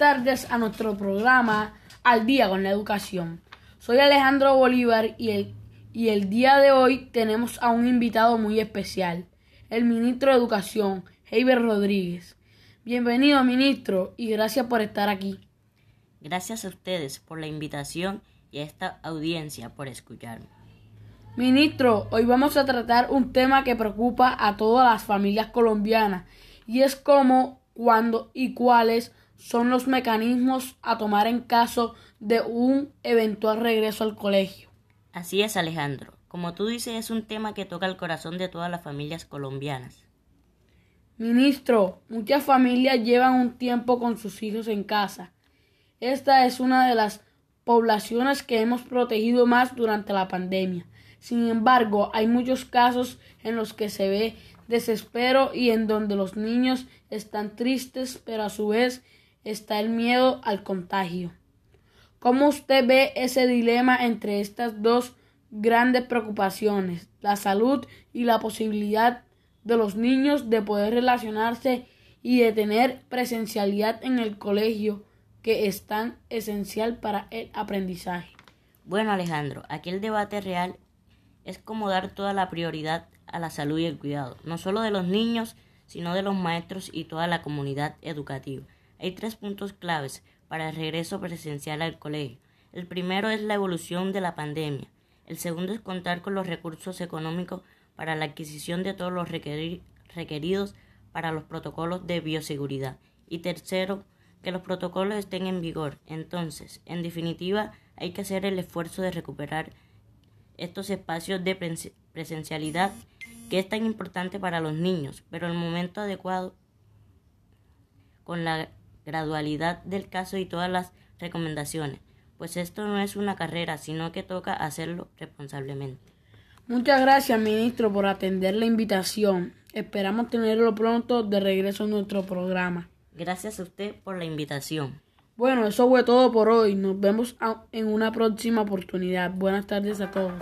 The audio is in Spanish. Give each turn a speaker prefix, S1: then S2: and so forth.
S1: tardes a nuestro programa Al día con la educación. Soy Alejandro Bolívar y el, y el día de hoy tenemos a un invitado muy especial, el ministro de Educación, Heiber Rodríguez. Bienvenido, ministro, y gracias por estar aquí.
S2: Gracias a ustedes por la invitación y a esta audiencia por escucharme.
S1: Ministro, hoy vamos a tratar un tema que preocupa a todas las familias colombianas y es cómo, cuándo y cuáles son los mecanismos a tomar en caso de un eventual regreso al colegio.
S2: Así es, Alejandro. Como tú dices, es un tema que toca el corazón de todas las familias colombianas.
S1: Ministro, muchas familias llevan un tiempo con sus hijos en casa. Esta es una de las poblaciones que hemos protegido más durante la pandemia. Sin embargo, hay muchos casos en los que se ve desespero y en donde los niños están tristes, pero a su vez está el miedo al contagio. ¿Cómo usted ve ese dilema entre estas dos grandes preocupaciones, la salud y la posibilidad de los niños de poder relacionarse y de tener presencialidad en el colegio que es tan esencial para el aprendizaje?
S2: Bueno, Alejandro, aquí el debate real es como dar toda la prioridad a la salud y el cuidado, no solo de los niños, sino de los maestros y toda la comunidad educativa. Hay tres puntos claves para el regreso presencial al colegio. El primero es la evolución de la pandemia. El segundo es contar con los recursos económicos para la adquisición de todos los requeridos para los protocolos de bioseguridad. Y tercero, que los protocolos estén en vigor. Entonces, en definitiva, hay que hacer el esfuerzo de recuperar estos espacios de presencialidad que es tan importante para los niños, pero el momento adecuado con la gradualidad del caso y todas las recomendaciones, pues esto no es una carrera, sino que toca hacerlo responsablemente.
S1: Muchas gracias, ministro, por atender la invitación. Esperamos tenerlo pronto de regreso en nuestro programa.
S2: Gracias a usted por la invitación.
S1: Bueno, eso fue todo por hoy. Nos vemos en una próxima oportunidad. Buenas tardes a todos.